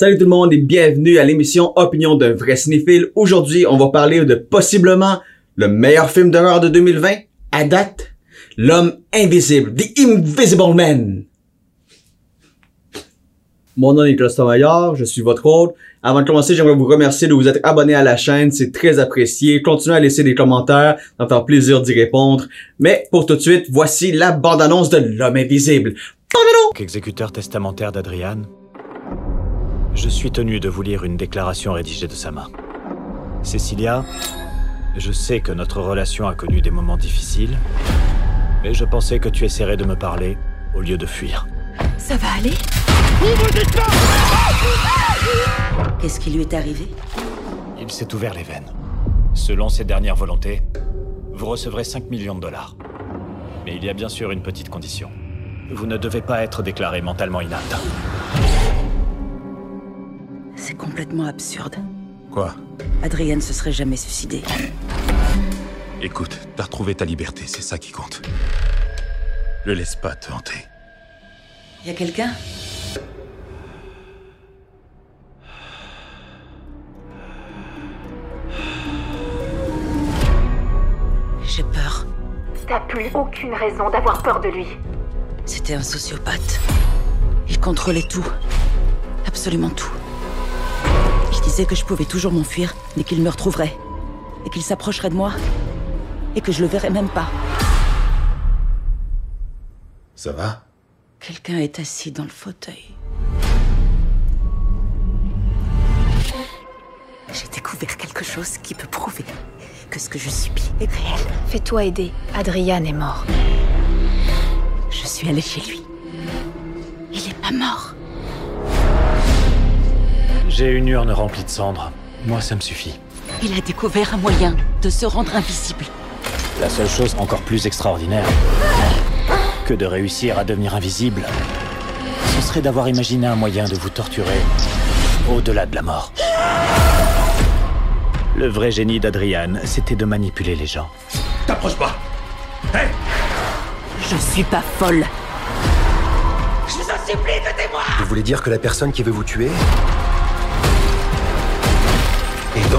Salut tout le monde et bienvenue à l'émission Opinion d'un vrai cinéphile. Aujourd'hui, on va parler de possiblement le meilleur film d'horreur de 2020 à date, L'homme invisible, The Invisible Man. Mon nom est Nicolas Maillard, je suis votre hôte. Avant de commencer, j'aimerais vous remercier de vous être abonné à la chaîne, c'est très apprécié. Continuez à laisser des commentaires, ça me fait plaisir d'y répondre. Mais pour tout de suite, voici la bande-annonce de L'homme invisible. Exécuteur testamentaire d'Adriane, je suis tenu de vous lire une déclaration rédigée de sa main. Cécilia, je sais que notre relation a connu des moments difficiles, mais je pensais que tu essaierais de me parler au lieu de fuir. Ça va aller? Qu'est-ce qui lui est arrivé? Il s'est ouvert les veines. Selon ses dernières volontés, vous recevrez 5 millions de dollars. Mais il y a bien sûr une petite condition. Vous ne devez pas être déclaré mentalement inapte. Complètement absurde. Quoi Adrienne se serait jamais suicidée. Écoute, t'as retrouvé ta liberté, c'est ça qui compte. Le laisse pas te hanter. Y a quelqu'un? J'ai peur. T'as plus aucune raison d'avoir peur de lui. C'était un sociopathe. Il contrôlait tout. Absolument tout. Disait que je pouvais toujours m'enfuir, mais qu'il me retrouverait. Et qu'il s'approcherait de moi. Et que je le verrais même pas. Ça va? Quelqu'un est assis dans le fauteuil. J'ai découvert quelque chose qui peut prouver que ce que je subis est réel. Fais-toi aider. Adrian est mort. Je suis allée chez lui. Il est pas mort. J'ai une urne remplie de cendres. Moi, ça me suffit. Il a découvert un moyen de se rendre invisible. La seule chose encore plus extraordinaire que de réussir à devenir invisible, ce serait d'avoir imaginé un moyen de vous torturer au-delà de la mort. Le vrai génie d'Adriane, c'était de manipuler les gens. T'approches pas Hé Je suis pas folle. Vous voulez dire que la personne qui veut vous tuer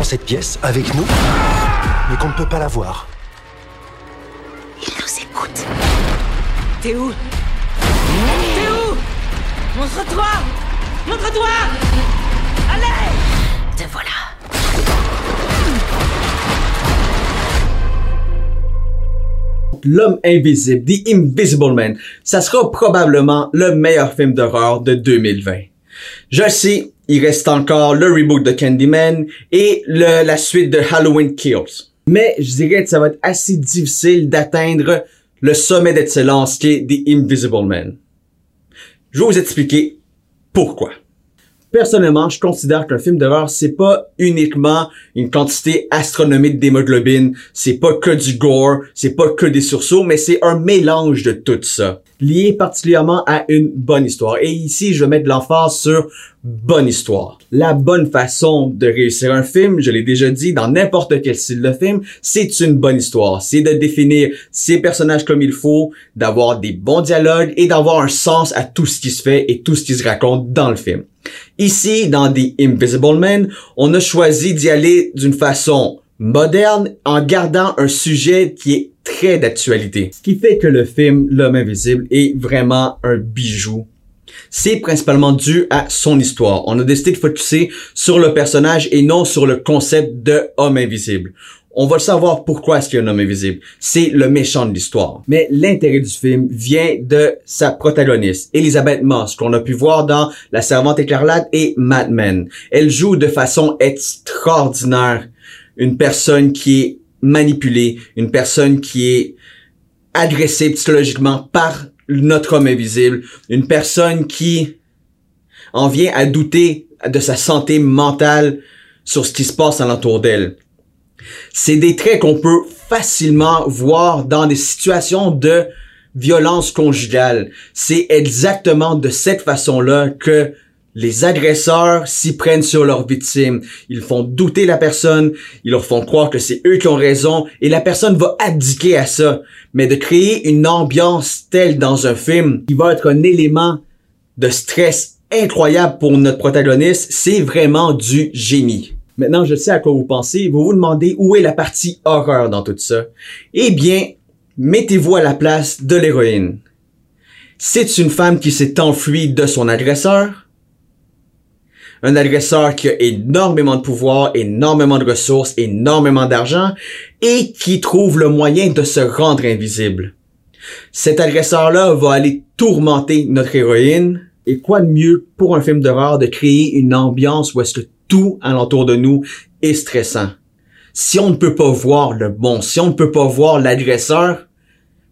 dans cette pièce avec nous, mais qu'on ne peut pas la voir. Il nous écoute. T'es où? T'es où? Montre-toi Montre-toi Allez Te voilà. L'homme invisible, The Invisible Man, ça sera probablement le meilleur film d'horreur de 2020. Je sais, il reste encore le reboot de Candyman et la suite de Halloween Kills. Mais je dirais que ça va être assez difficile d'atteindre le sommet d'excellence qui est The Invisible Man. Je vais vous expliquer pourquoi. Personnellement, je considère qu'un film d'horreur, c'est pas uniquement une quantité astronomique d'hémoglobine, c'est pas que du gore, c'est pas que des sursauts, mais c'est un mélange de tout ça, lié particulièrement à une bonne histoire. Et ici, je vais mettre l'emphase sur bonne histoire. La bonne façon de réussir un film, je l'ai déjà dit, dans n'importe quel style de film, c'est une bonne histoire. C'est de définir ses personnages comme il faut, d'avoir des bons dialogues et d'avoir un sens à tout ce qui se fait et tout ce qui se raconte dans le film. Ici, dans The Invisible Man, on a choisi d'y aller d'une façon moderne en gardant un sujet qui est très d'actualité. Ce qui fait que le film L'homme invisible est vraiment un bijou. C'est principalement dû à son histoire. On a décidé de focuser sur le personnage et non sur le concept de homme invisible. On va savoir pourquoi est-ce qu'il y a un homme invisible. C'est le méchant de l'histoire. Mais l'intérêt du film vient de sa protagoniste, Elizabeth Moss, qu'on a pu voir dans La Servante écarlate et Mad Men. Elle joue de façon extraordinaire une personne qui est manipulée, une personne qui est agressée psychologiquement par notre homme invisible, une personne qui en vient à douter de sa santé mentale sur ce qui se passe alentour d'elle. C'est des traits qu'on peut facilement voir dans des situations de violence conjugale. C'est exactement de cette façon-là que les agresseurs s'y prennent sur leurs victimes. Ils font douter la personne, ils leur font croire que c'est eux qui ont raison et la personne va abdiquer à ça. Mais de créer une ambiance telle dans un film qui va être un élément de stress incroyable pour notre protagoniste, c'est vraiment du génie. Maintenant, je sais à quoi vous pensez. Vous vous demandez où est la partie horreur dans tout ça. Eh bien, mettez-vous à la place de l'héroïne. C'est une femme qui s'est enfuie de son agresseur. Un agresseur qui a énormément de pouvoir, énormément de ressources, énormément d'argent et qui trouve le moyen de se rendre invisible. Cet agresseur-là va aller tourmenter notre héroïne. Et quoi de mieux pour un film d'horreur de créer une ambiance où est-ce que tout alentour de nous est stressant? Si on ne peut pas voir le bon, si on ne peut pas voir l'agresseur,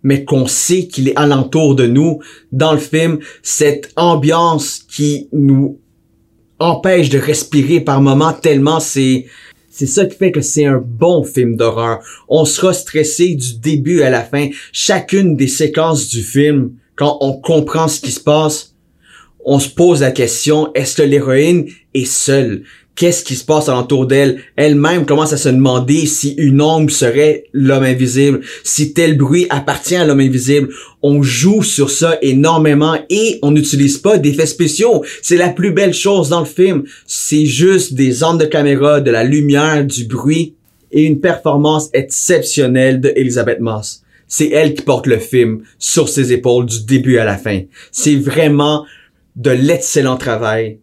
mais qu'on sait qu'il est alentour de nous dans le film, cette ambiance qui nous empêche de respirer par moments tellement c'est c'est ça qui fait que c'est un bon film d'horreur. On sera stressé du début à la fin. Chacune des séquences du film, quand on comprend ce qui se passe, on se pose la question, est-ce que l'héroïne est seule? Qu'est-ce qui se passe alentour d'elle. Elle-même commence à se demander si une ombre serait l'homme invisible, si tel bruit appartient à l'homme invisible. On joue sur ça énormément et on n'utilise pas d'effets spéciaux. C'est la plus belle chose dans le film. C'est juste des ondes de caméra, de la lumière, du bruit et une performance exceptionnelle de Moss. C'est elle qui porte le film sur ses épaules du début à la fin. C'est vraiment de l'excellent travail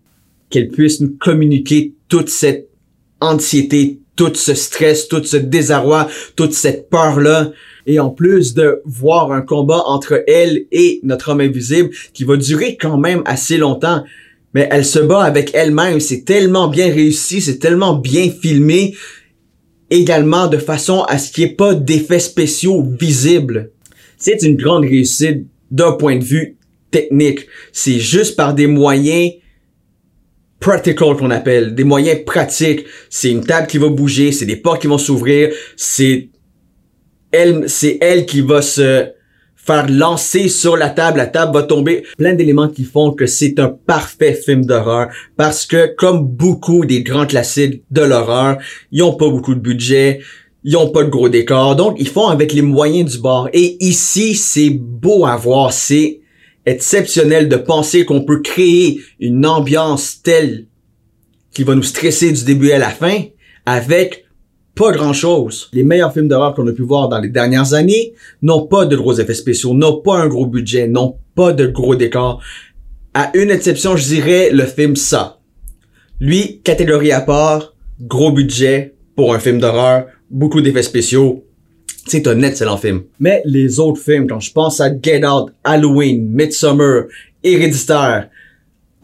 qu'elle puisse nous communiquer toute cette anxiété, tout ce stress, tout ce désarroi, toute cette peur-là. Et en plus de voir un combat entre elle et notre homme invisible qui va durer quand même assez longtemps. Mais elle se bat avec elle-même. C'est tellement bien réussi, c'est tellement bien filmé. Également de façon à ce qu'il n'y ait pas d'effets spéciaux visibles. C'est une grande réussite d'un point de vue technique. C'est juste par des moyens practical qu'on appelle, des moyens pratiques. C'est une table qui va bouger, c'est des portes qui vont s'ouvrir, c'est elle, c'est elle qui va se faire lancer sur la table, la table va tomber. Plein d'éléments qui font que c'est un parfait film d'horreur parce que comme beaucoup des grands classiques de l'horreur, ils ont pas beaucoup de budget, ils ont pas de gros décors, donc ils font avec les moyens du bord. Et ici, c'est beau à voir, c'est exceptionnel de penser qu'on peut créer une ambiance telle qui va nous stresser du début à la fin avec pas grand chose. Les meilleurs films d'horreur qu'on a pu voir dans les dernières années n'ont pas de gros effets spéciaux, n'ont pas un gros budget, n'ont pas de gros décors. À une exception, je dirais le film Ça. Lui, catégorie à part, gros budget pour un film d'horreur, beaucoup d'effets spéciaux, c'est un excellent film. Mais les autres films, quand je pense à Get Out, Halloween, Midsummer, Héréditaire,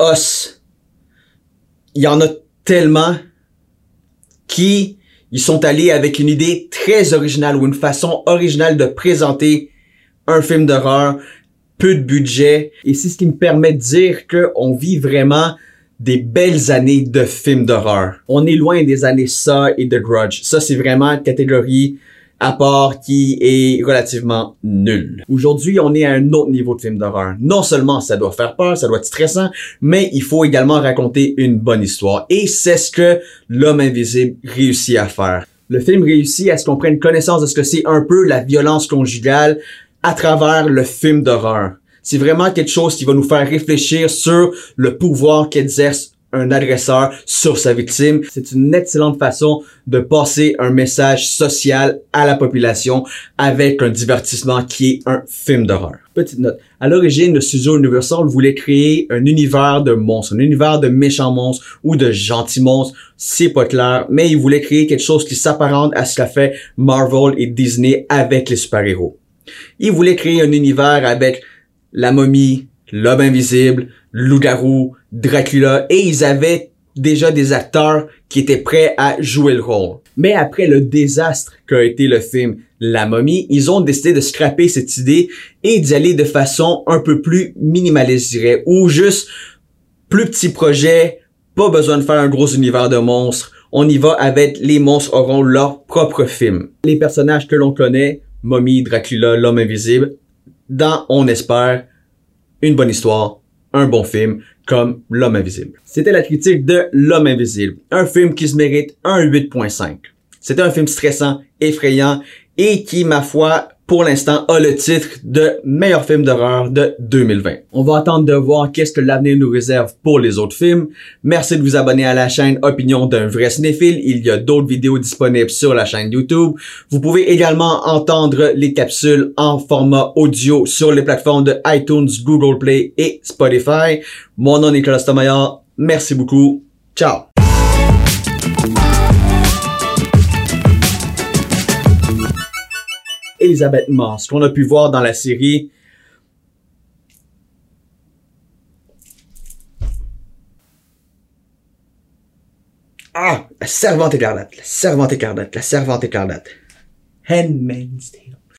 Us, il y en a tellement qui ils sont allés avec une idée très originale ou une façon originale de présenter un film d'horreur, peu de budget, et c'est ce qui me permet de dire qu'on vit vraiment des belles années de films d'horreur. On est loin des années ça et The Grudge. Ça, c'est vraiment une catégorie apport qui est relativement nul. Aujourd'hui, on est à un autre niveau de film d'horreur. Non seulement ça doit faire peur, ça doit être stressant, mais il faut également raconter une bonne histoire. Et c'est ce que l'homme invisible réussit à faire. Le film réussit à ce qu'on prenne connaissance de ce que c'est un peu la violence conjugale à travers le film d'horreur. C'est vraiment quelque chose qui va nous faire réfléchir sur le pouvoir qu'exerce un agresseur sur sa victime. C'est une excellente façon de passer un message social à la population avec un divertissement qui est un film d'horreur. Petite note. À l'origine, le studio Universal voulait créer un univers de monstres, un univers de méchants monstres ou de gentils monstres. C'est pas clair, mais il voulait créer quelque chose qui s'apparente à ce qu'a fait Marvel et Disney avec les super-héros. Il voulait créer un univers avec la momie, l'homme invisible, loup-garou, Dracula, et ils avaient déjà des acteurs qui étaient prêts à jouer le rôle. Mais après le désastre qu'a été le film La momie, ils ont décidé de scraper cette idée et d'y aller de façon un peu plus minimaliste, je dirais, ou juste plus petit projet, pas besoin de faire un gros univers de monstres. On y va avec les monstres auront leur propre film. Les personnages que l'on connaît, Momie, Dracula, l'homme invisible, dans, on espère, une bonne histoire, un bon film comme L'homme invisible. C'était la critique de L'homme invisible, un film qui se mérite un 8.5. C'était un film stressant, effrayant et qui, ma foi, pour l'instant, a le titre de meilleur film d'horreur de 2020. On va attendre de voir qu'est-ce que l'avenir nous réserve pour les autres films. Merci de vous abonner à la chaîne Opinion d'un vrai cinéphile. Il y a d'autres vidéos disponibles sur la chaîne YouTube. Vous pouvez également entendre les capsules en format audio sur les plateformes de iTunes, Google Play et Spotify. Mon nom est Nicolas. Merci beaucoup. Ciao! Elizabeth Moss, qu'on a pu voir dans la série Ah, la servante écarlate, la servante écarlate, la servante écarlate. Handmaid's Tale.